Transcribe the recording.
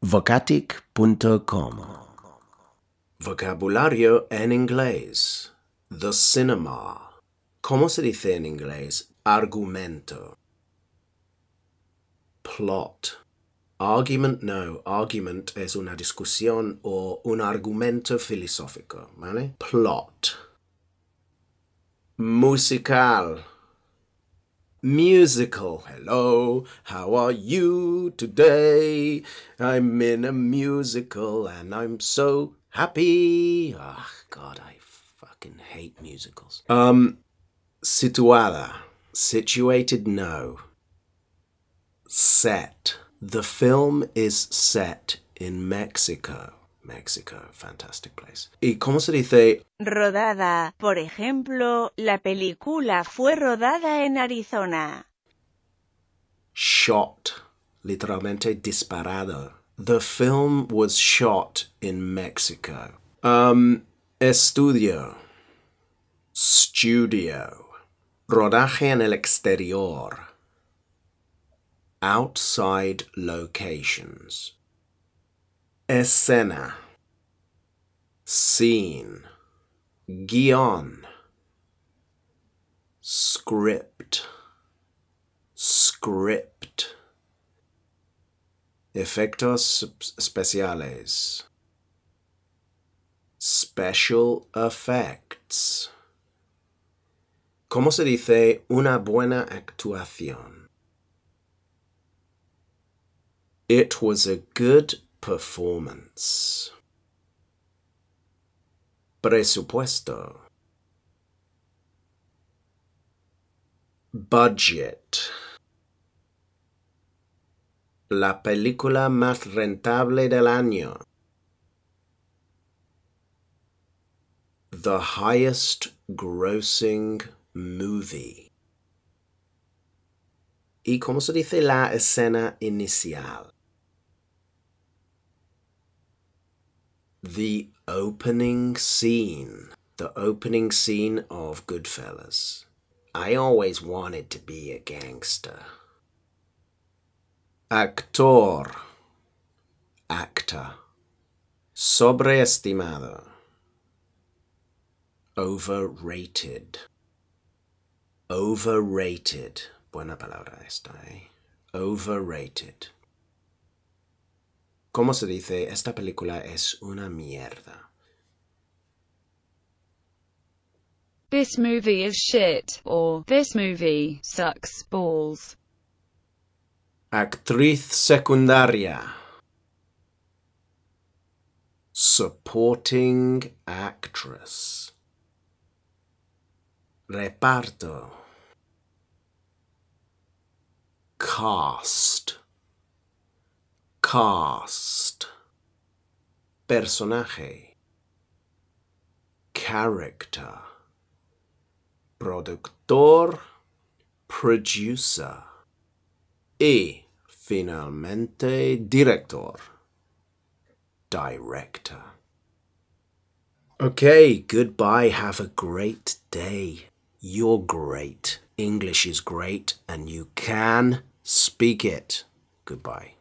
Vocatic.com Vocabulario en inglés. The cinema. ¿Cómo se dice en inglés? Argumento. Plot. Argument no. Argument es una discusión o un argumento filosófico, ¿vale? Plot. Musical. Musical. Hello, how are you today? I'm in a musical and I'm so happy. Ah, God, I fucking hate musicals. Um, situada. Situated, no. Set. The film is set in Mexico. Mexico, fantastic place. ¿Y cómo se dice Rodada, por ejemplo, la película fue rodada en Arizona. shot? Literalmente disparado. The film was shot in Mexico. Um, estudio. Studio. Rodaje en el exterior. Outside locations. Escena. Scene. Guion. Script. Script. Efectos especiales. Special effects. ¿Cómo se dice una buena actuación? It was a good performance. Presupuesto. Budget. La película más rentable del año. The highest grossing movie. ¿Y cómo se dice la escena inicial? The opening scene. The opening scene of Goodfellas. I always wanted to be a gangster. Actor. Actor. Sobreestimado. Overrated. Overrated. Buena palabra esta, eh? Overrated. ¿Cómo se dice? Esta película es una mierda. This movie is shit, or this movie sucks balls. Actriz secundaria. Supporting actress. Reparto. Cast. Cast. Personaje. Character. Productor. Producer. Y finalmente director. Director. Okay, goodbye. Have a great day. You're great. English is great and you can speak it. Goodbye.